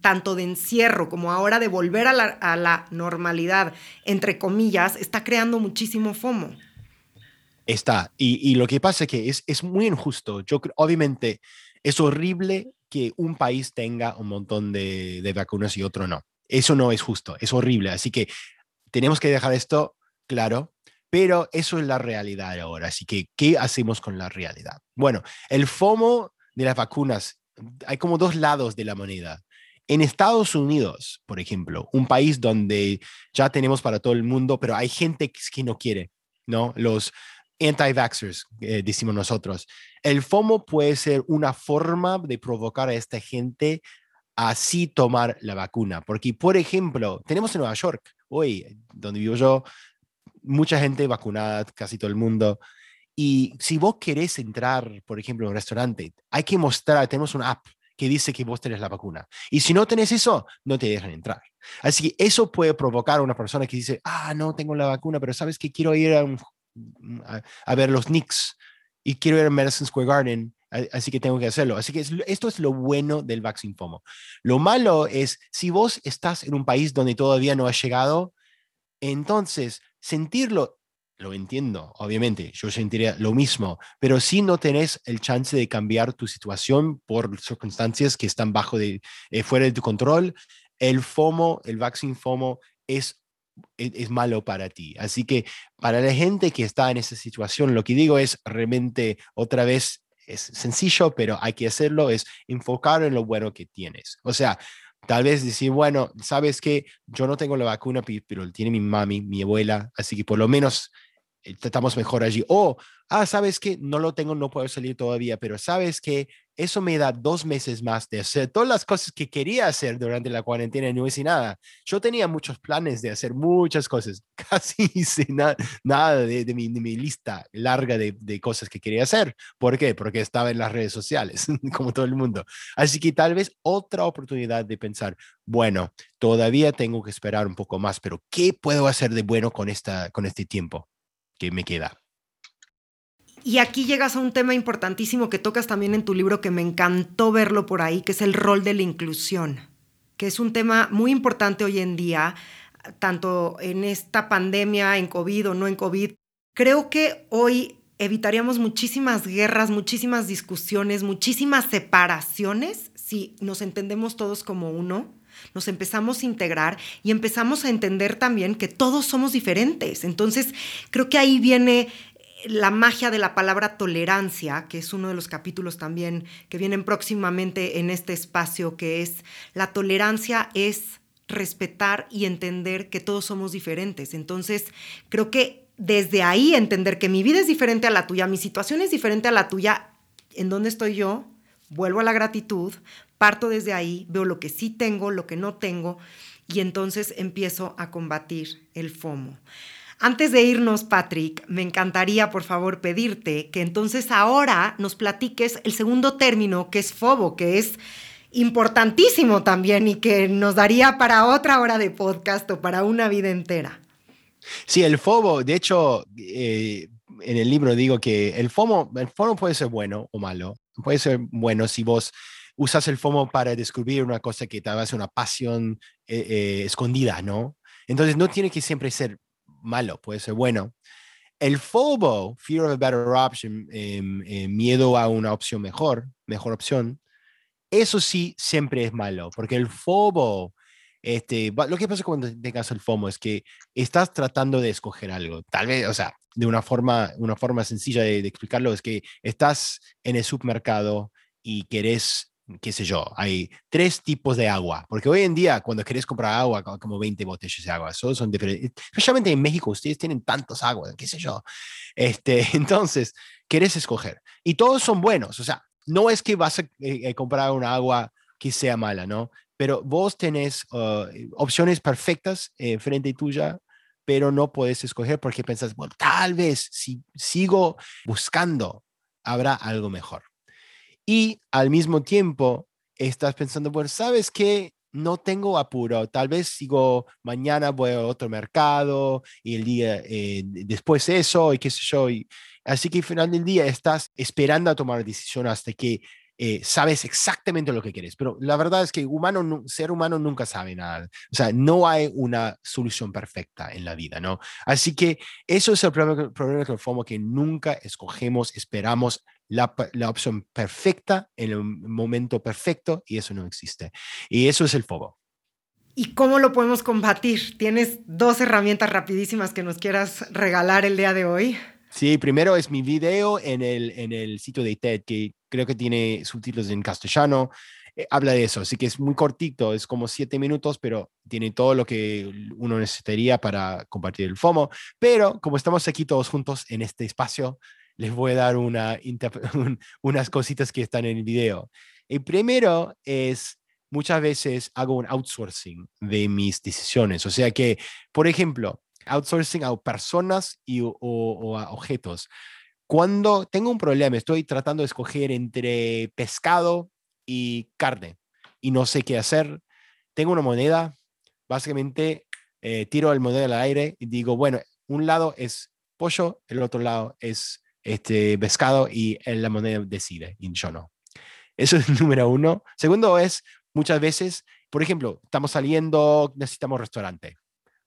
tanto de encierro como ahora de volver a la, normalidad, entre comillas, está creando muchísimo FOMO. Está, y, lo que pasa es que es, es muy injusto. Yo obviamente, es horrible que un país tenga un montón de, vacunas y otro no. Eso no es justo, es horrible. Así que tenemos que dejar esto claro, pero eso es la realidad ahora. Así que, ¿qué hacemos con la realidad? Bueno, el FOMO de las vacunas, hay como dos lados de la moneda. En Estados Unidos, por ejemplo, un país donde ya tenemos para todo el mundo, pero hay gente que no quiere, ¿no? Los anti-vaxxers, eh, decimos nosotros. El FOMO puede ser una forma de provocar a esta gente a así tomar la vacuna. Porque, por ejemplo, tenemos en Nueva York, hoy, donde vivo yo, mucha gente vacunada, casi todo el mundo. Y si vos querés entrar, por ejemplo, a un restaurante, hay que mostrar, tenemos una app que dice que vos tenés la vacuna. Y si no tenés eso, no te dejan entrar. Así que eso puede provocar a una persona que dice, ah, no tengo la vacuna, pero sabes que quiero ir a un a, ver los Knicks y quiero ir a Madison Square Garden así que tengo que hacerlo. Así que esto es lo bueno del Vaccine FOMO. Lo malo es, si vos estás en un país donde todavía no has llegado, entonces sentirlo lo entiendo, obviamente, yo sentiría lo mismo, pero si no tenés el chance de cambiar tu situación por circunstancias que están bajo de, eh, fuera de tu control, el FOMO, el vaccine FOMO es, es, malo para ti. Así que para la gente que está en esa situación, lo que digo es realmente otra vez, es sencillo, pero hay que hacerlo, es enfocar en lo bueno que tienes. O sea, Tal vez decir, bueno, sabes que yo no tengo la vacuna, pero tiene mi mami, mi abuela, así que por lo menos eh, estamos mejor allí. O, ah, sabes que no lo tengo, no puedo salir todavía, pero sabes que eso me da dos meses más de hacer todas las cosas que quería hacer durante la cuarentena y no hice nada. Yo tenía muchos planes de hacer muchas cosas, casi hice nada de, mi, lista larga de, de, cosas que quería hacer. ¿Por qué? Porque estaba en las redes sociales, como todo el mundo. Así que tal vez otra oportunidad de pensar, bueno, todavía tengo que esperar un poco más, pero ¿qué puedo hacer de bueno con, esta, con este tiempo? que me queda. Y aquí llegas a un tema importantísimo que tocas también en tu libro, que me encantó verlo por ahí, que es el rol de la inclusión, que es un tema muy importante hoy en día, tanto en esta pandemia, en COVID o no en COVID. Creo que hoy evitaríamos muchísimas guerras, muchísimas discusiones, muchísimas separaciones si nos entendemos todos como uno nos empezamos a integrar y empezamos a entender también que todos somos diferentes. Entonces, creo que ahí viene la magia de la palabra tolerancia, que es uno de los capítulos también que vienen próximamente en este espacio, que es la tolerancia es respetar y entender que todos somos diferentes. Entonces, creo que desde ahí entender que mi vida es diferente a la tuya, mi situación es diferente a la tuya, ¿en dónde estoy yo? Vuelvo a la gratitud, parto desde ahí, veo lo que sí tengo, lo que no tengo, y entonces empiezo a combatir el FOMO. Antes de irnos, Patrick, me encantaría, por favor, pedirte que entonces ahora nos platiques el segundo término, que es FOBO, que es importantísimo también y que nos daría para otra hora de podcast o para una vida entera. Sí, el FOBO, de hecho, eh, en el libro digo que el FOMO, el FOMO puede ser bueno o malo. Puede ser bueno si vos usas el FOMO para descubrir una cosa que tal vez una pasión eh, eh, escondida, ¿no? Entonces no tiene que siempre ser malo, puede ser bueno. El FOBO, Fear of a Better Option, em, em, miedo a una opción mejor, mejor opción, eso sí siempre es malo, porque el FOBO, este, lo que pasa cuando tengas el FOMO es que estás tratando de escoger algo, tal vez, o sea, de una forma, una forma sencilla de, explicarlo es que estás en el supermercado y querés qué sé yo, hay tres tipos de agua, porque hoy en día cuando querés comprar agua, como 20 botellas de agua, todos son diferentes. Especialmente en México, ustedes tienen tantos aguas, qué sé yo. Este, entonces, querés escoger. Y todos son buenos, o sea, no es que vas a eh, eh, comprar una agua que sea mala, ¿no? Pero vos tenés uh, opciones perfectas eh, frente tuya, pero no puedes escoger porque pensás, bueno, tal vez si sigo buscando, habrá algo mejor. Y al mismo tiempo estás pensando, bueno, ¿sabes qué? No tengo apuro, tal vez sigo mañana, voy a otro mercado y el día eh, después eso y qué sé yo. Así que al final del día estás esperando a tomar decisión hasta que eh, sabes exactamente lo que quieres. Pero la verdad es que humano, ser humano nunca sabe nada. O sea, no hay una solución perfecta en la vida, ¿no? Así que eso es el problema, problema con el FOMO, que nunca escogemos, esperamos la, opción perfecta en el momento perfecto y eso no existe. Y eso es el fuego. ¿Y cómo lo podemos combatir? ¿Tienes dos herramientas rapidísimas que nos quieras regalar el día de hoy? Sí, primero es mi video en el, en el sitio de TED, que creo que tiene subtítulos en castellano. Eh, habla de eso, así que es muy cortito, es como siete minutos, pero tiene todo lo que uno necesitaría para compartir el FOMO. Pero como estamos aquí todos juntos en este espacio, les voy a dar una, unas cositas que están en el video. El primero es, muchas veces hago un outsourcing de mis decisiones. O sea que, por ejemplo, outsourcing a personas y, o, a objetos. Cuando tengo un problema, estoy tratando de escoger entre pescado y carne y no sé qué hacer, tengo una moneda, básicamente eh, tiro el moneda al aire y digo, bueno, un lado es pollo, el otro lado es este, pescado y la moneda decide y yo no. Eso es número uno. Segundo es, muchas veces, por ejemplo, estamos saliendo, necesitamos restaurante.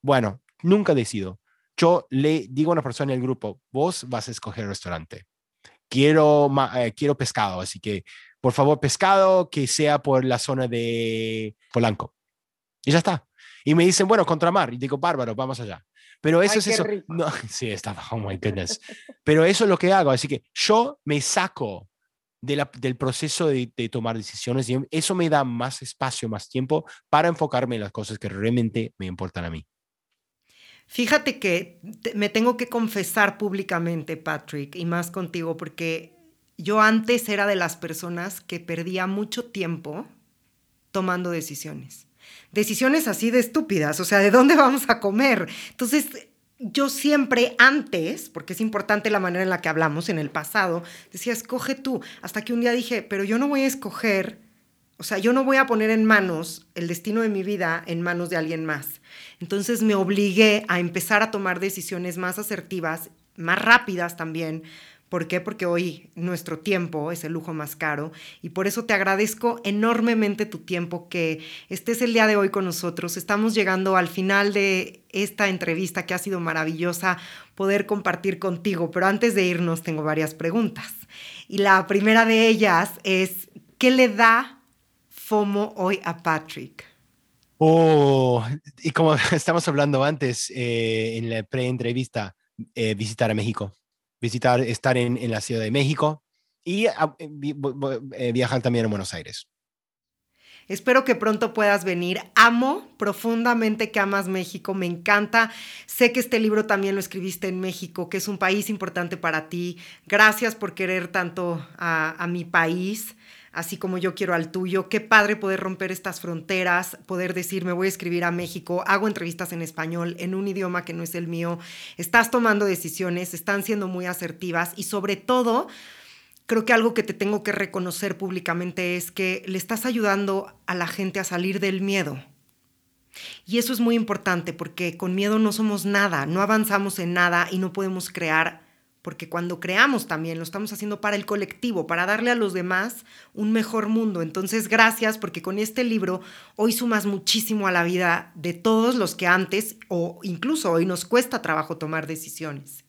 Bueno, nunca decido. Yo le digo a una persona en el grupo, vos vas a escoger restaurante. Quiero, eh, quiero pescado, así que por favor, pescado que sea por la zona de Polanco. Y ya está. Y me dicen, bueno, contramar. Y digo, bárbaro, vamos allá. Pero eso es eso. No, sí, está, oh my goodness. Pero eso es lo que hago. Así que yo me saco del proceso de, tomar decisiones y eso me da más espacio, más tiempo para enfocarme en las cosas que realmente me importan a mí. Fíjate que me tengo que confesar públicamente, Patrick, y más contigo, porque yo antes era de las personas que perdía mucho tiempo tomando decisiones. Decisiones así de estúpidas, o sea, ¿de dónde vamos a comer? Entonces, yo siempre antes, porque es importante la manera en la que hablamos en el pasado, decía, escoge tú, hasta que un día dije, pero yo no voy a escoger, o sea, yo no voy a poner en manos el destino de mi vida en manos de alguien más. Entonces me obligué a empezar a tomar decisiones más asertivas, más rápidas también, ¿Por qué? Porque hoy nuestro tiempo es el lujo más caro y por eso te agradezco enormemente tu tiempo que estés el día de hoy con nosotros. Estamos llegando al final de esta entrevista que ha sido maravillosa poder compartir contigo, pero antes de irnos tengo varias preguntas. Y la primera de ellas es, ¿qué le da FOMO hoy a Patrick? Oh, y como estamos hablando antes eh, en la pre-entrevista, eh, visitar a México visitar, estar en, en la Ciudad de México y ah, eh, eh, viajar también a Buenos Aires. Espero que pronto puedas venir. Amo profundamente que amas México, me encanta. Sé que este libro también lo escribiste en México, que es un país importante para ti. Gracias por querer tanto a, a mi país así como yo quiero al tuyo. Qué padre poder romper estas fronteras, poder decir, me voy a escribir a México, hago entrevistas en español, en un idioma que no es el mío. Estás tomando decisiones, están siendo muy asertivas y sobre todo... Creo que algo que te tengo que reconocer públicamente es que le estás ayudando a la gente a salir del miedo. Y eso es muy importante porque con miedo no somos nada, no avanzamos en nada y no podemos crear porque cuando creamos también lo estamos haciendo para el colectivo, para darle a los demás un mejor mundo. Entonces, gracias porque con este libro hoy sumas muchísimo a la vida de todos los que antes o incluso hoy nos cuesta trabajo tomar decisiones.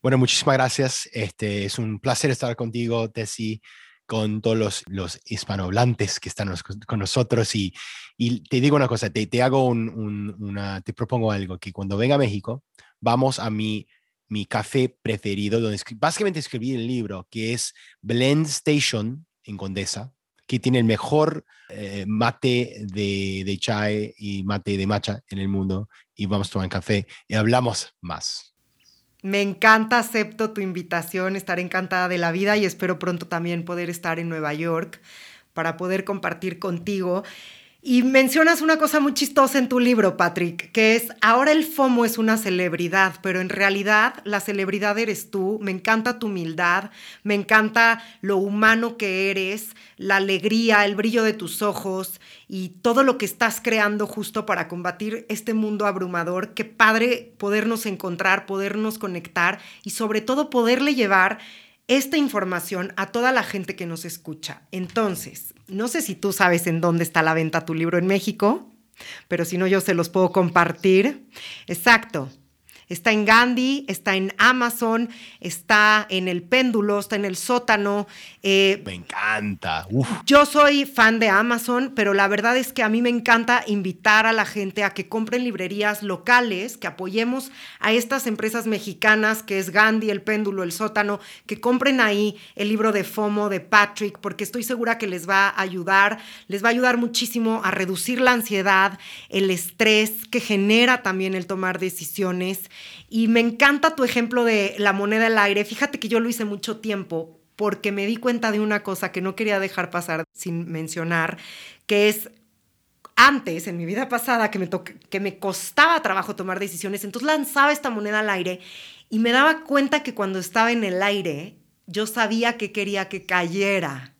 Bueno, muchísimas gracias. Este, es un placer estar contigo, Tessie, con todos los, los hispanohablantes que están con nosotros. Y, y te digo una cosa, te, te hago un, una, te propongo algo, que cuando venga a México, vamos a mi mi café preferido, donde básicamente escribí el libro, que es Blend Station en Condesa, que tiene el mejor eh, mate de, de chai y mate de matcha en el mundo. Y vamos a tomar café y hablamos más. Me encanta, acepto tu invitación, estaré encantada de la vida y espero pronto también poder estar en Nueva York para poder compartir contigo. Y mencionas una cosa muy chistosa en tu libro, Patrick, que es, ahora el FOMO es una celebridad, pero en realidad la celebridad eres tú. Me encanta tu humildad, me encanta lo humano que eres, la alegría, el brillo de tus ojos y todo lo que estás creando justo para combatir este mundo abrumador. Qué padre podernos encontrar, podernos conectar y sobre todo poderle llevar esta información a toda la gente que nos escucha. Entonces, no sé si tú sabes en dónde está la venta tu libro en México, pero si no, yo se los puedo compartir. Exacto. Está en Gandhi, está en Amazon, está en el péndulo, está en el sótano. Eh, me encanta. Yo soy fan de Amazon, pero la verdad es que a mí me encanta invitar a la gente a que compren librerías locales, que apoyemos a estas empresas mexicanas, que es Gandhi, el péndulo, el sótano, que compren ahí el libro de FOMO de Patrick, porque estoy segura que les va a ayudar, les va a ayudar muchísimo a reducir la ansiedad, el estrés que genera también el tomar decisiones y me encanta tu ejemplo de la moneda al aire. Fíjate que yo lo hice mucho tiempo porque me di cuenta de una cosa que no quería dejar pasar sin mencionar, que es antes, en mi vida pasada, que me, que me costaba trabajo tomar decisiones, entonces lanzaba esta moneda al aire y me daba cuenta que cuando estaba en el aire, yo sabía que quería que cayera.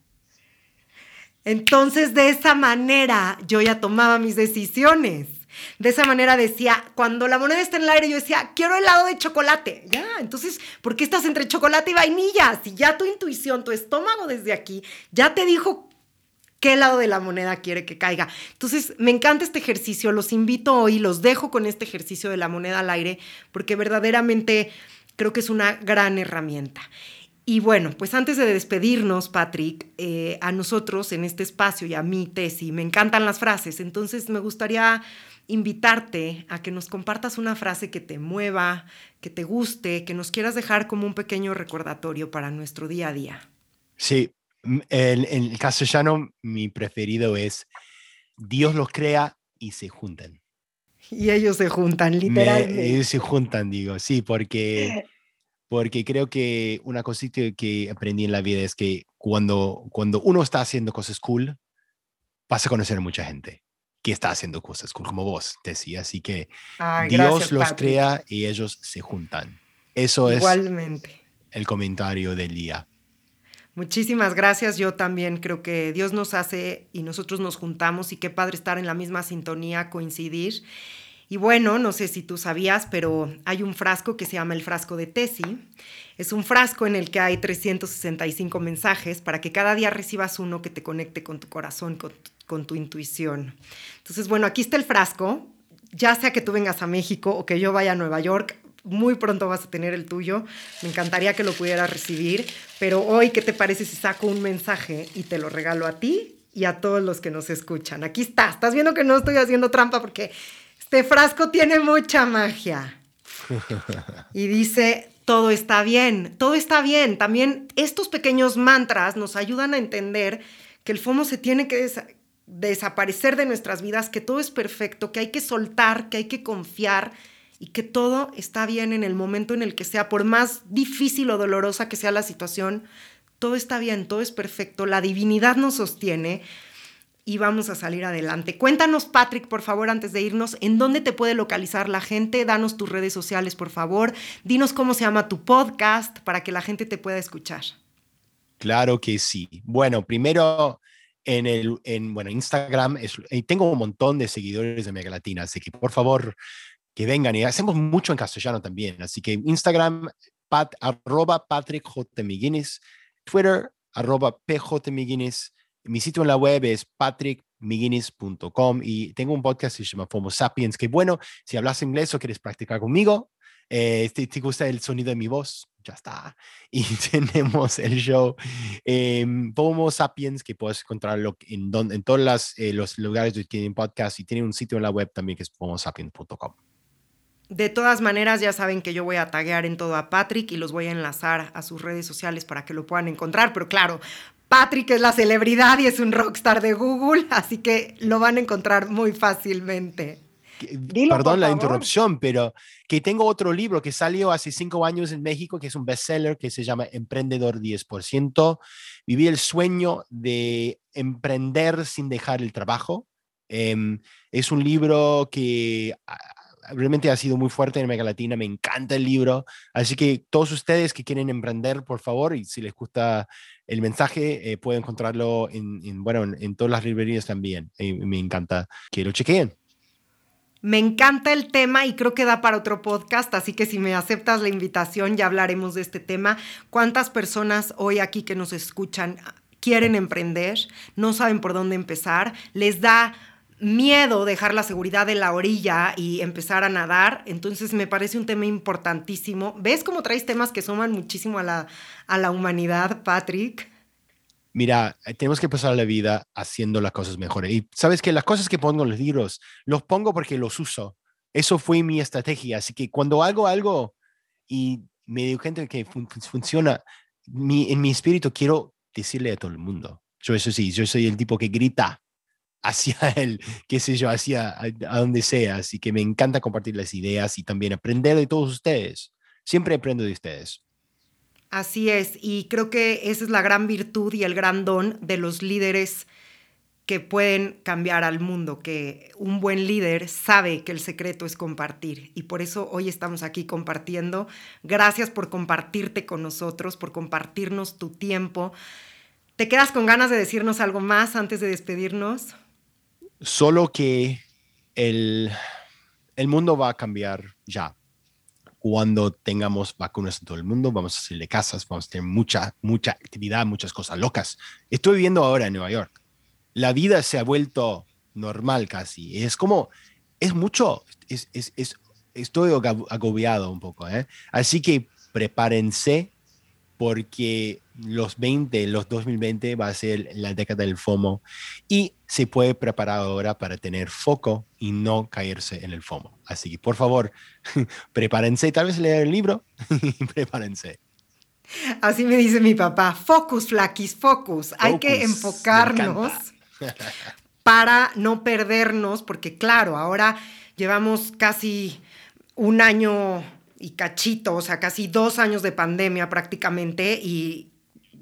Entonces, de esa manera, yo ya tomaba mis decisiones. De esa manera decía, cuando la moneda está en el aire, yo decía, quiero helado de chocolate. Ya, entonces, ¿por qué estás entre chocolate y vainilla? Si ya tu intuición, tu estómago desde aquí, ya te dijo qué lado de la moneda quiere que caiga. Entonces, me encanta este ejercicio, los invito hoy, los dejo con este ejercicio de la moneda al aire, porque verdaderamente creo que es una gran herramienta. Y bueno, pues antes de despedirnos, Patrick, eh, a nosotros en este espacio y a mí, Tessy, me encantan las frases, entonces me gustaría invitarte a que nos compartas una frase que te mueva, que te guste, que nos quieras dejar como un pequeño recordatorio para nuestro día a día. Sí, en, el castellano mi preferido es Dios los crea y se juntan. Y ellos se juntan, literalmente. ellos se juntan, digo, sí, porque porque creo que una cosita que aprendí en la vida es que cuando, cuando uno está haciendo cosas cool, vas a conocer a mucha gente que está haciendo cosas como vos decía. Así que Dios los crea y ellos se juntan. Eso Igualmente. es el comentario del día. Muchísimas gracias. Yo también creo que Dios nos hace y nosotros nos juntamos y qué padre estar en la misma sintonía, coincidir. Y bueno, no sé si tú sabías, pero hay un frasco que se llama el frasco de Tesi. Es un frasco en el que hay 365 mensajes para que cada día recibas uno que te conecte con tu corazón, con, tu intuición. Entonces, bueno, aquí está el frasco. Ya sea que tú vengas a México o que yo vaya a Nueva York, muy pronto vas a tener el tuyo. Me encantaría que lo pudieras recibir. Pero hoy, ¿qué te parece si saco un mensaje y te lo regalo a ti y a todos los que nos escuchan? Aquí está. Estás viendo que no estoy haciendo trampa porque este frasco tiene mucha magia. Y dice, todo está bien, todo está bien. También estos pequeños mantras nos ayudan a entender que el FOMO se tiene que desaparecer de nuestras vidas, que todo es perfecto, que hay que soltar, que hay que confiar y que todo está bien en el momento en el que sea, por más difícil o dolorosa que sea la situación, todo está bien, todo es perfecto, la divinidad nos sostiene y vamos a salir adelante. Cuéntanos, Patrick, por favor, antes de irnos, ¿en dónde te puede localizar la gente? Danos tus redes sociales, por favor. Dinos cómo se llama tu podcast para que la gente te pueda escuchar. Claro que sí. Bueno, primero en, el, en bueno, Instagram es, eh, tengo un montón de seguidores de América Latina, así que por favor que vengan y hacemos mucho en castellano también. Así que Instagram, pat, arroba Patrick J. Twitter, arroba PJ mi sitio en la web es patrickmiguinis.com y tengo un podcast que se llama FOMO Sapiens, que bueno, si hablas inglés o quieres practicar conmigo, eh, te, te, gusta el sonido de mi voz, ya está. Y tenemos el show eh, Sapiens, que puedes encontrarlo en, en todos eh, los lugares donde tienen podcast y tiene un sitio en la web también que es fomosapiens.com. De todas maneras, ya saben que yo voy a taguear en todo a Patrick y los voy a enlazar a sus redes sociales para que lo puedan encontrar. Pero claro, Patrick es la celebridad y es un rockstar de Google, así que lo van a encontrar muy fácilmente. Perdón la interrupción, pero que tengo otro libro que salió hace cinco años en México, que es un bestseller que se llama Emprendedor 10%. Viví el sueño de emprender sin dejar el trabajo. Em, es un libro que realmente ha sido muy fuerte en América Latina, me encanta el libro, así que todos ustedes que quieren emprender, por favor, y si les gusta el mensaje, eh, pueden encontrarlo en, bueno, en, todas las librerías también, me encanta que lo chequeen. Me encanta el tema y creo que da para otro podcast, así que si me aceptas la invitación ya hablaremos de este tema. ¿Cuántas personas hoy aquí que nos escuchan quieren emprender, no saben por dónde empezar, les da miedo dejar la seguridad de la orilla y empezar a nadar. Entonces me parece un tema importantísimo. ¿Ves cómo traes temas que suman muchísimo a la, a la humanidad, Patrick? Mira, eh, tenemos que pasar la vida haciendo las cosas mejores. Y sabes que las cosas que pongo en los libros, los pongo porque los uso. Eso fue mi estrategia. Así que cuando hago algo y me digo gente que funciona, en mi espíritu quiero decirle a todo el mundo. Yo eso sí, yo soy el tipo que grita hacia el, qué sé yo, hacia a, donde sea. Así que me encanta compartir las ideas y también aprender de todos ustedes. Siempre aprendo de ustedes. Así es, y creo que esa es la gran virtud y el gran don de los líderes que pueden cambiar al mundo, que un buen líder sabe que el secreto es compartir. Y por eso hoy estamos aquí compartiendo. Gracias por compartirte con nosotros, por compartirnos tu tiempo. ¿Te quedas con ganas de decirnos algo más antes de despedirnos? Solo que el, el mundo va a cambiar ya. Cuando tengamos vacunas en todo el mundo, vamos a hacerle casas, vamos a tener mucha, mucha actividad, muchas cosas locas. Estoy viviendo ahora en Nueva York. La vida se ha vuelto normal casi. Es como, es mucho, es, es, es estoy agobiado un poco. ¿eh? Así que prepárense porque los 20, los 2020 va a ser la década del FOMO y se puede preparar ahora para tener foco y no caerse en el FOMO. Así que por favor, prepárense, tal vez leer el libro, prepárense. Así me dice mi papá, focus, flaquis, focus. Hay que enfocarnos para no perdernos, porque claro, ahora llevamos casi un año y cachito, o sea, casi dos años de pandemia prácticamente y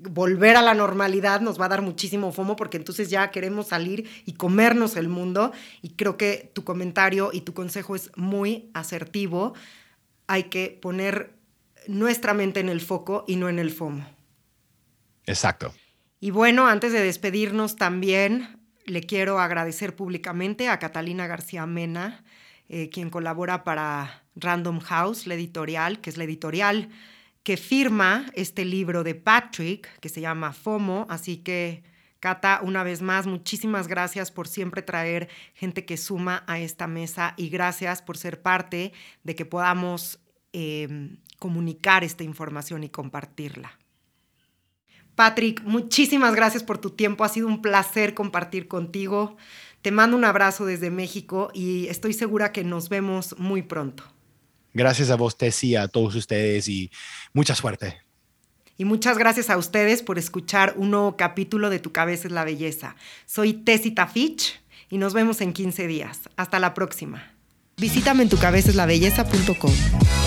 volver a la normalidad nos va a dar muchísimo fomo porque entonces ya queremos salir y comernos el mundo y creo que tu comentario y tu consejo es muy asertivo. Hay que poner nuestra mente en el foco y no en el FOMO. Exacto. Y bueno, antes de despedirnos también le quiero agradecer públicamente a Catalina García Mena, eh, quien colabora para Random House, la editorial, que es la editorial que firma este libro de Patrick, que se llama FOMO. Así que, Cata, una vez más, muchísimas gracias por siempre traer gente que suma a esta mesa y gracias por ser parte de que podamos em, comunicar esta información y compartirla. Patrick, muchísimas gracias por tu tiempo. Ha sido un placer compartir contigo. Te mando un abrazo desde México y estoy segura que nos vemos muy pronto. Gracias a vos, Tessie, a todos ustedes y mucha suerte. Y muchas gracias a ustedes por escuchar un nuevo capítulo de Tu Cabeza es la Belleza. Soy Tessie Tafich y nos vemos en 15 días. Hasta la próxima. Visítame en tucabezaslabelleza.com.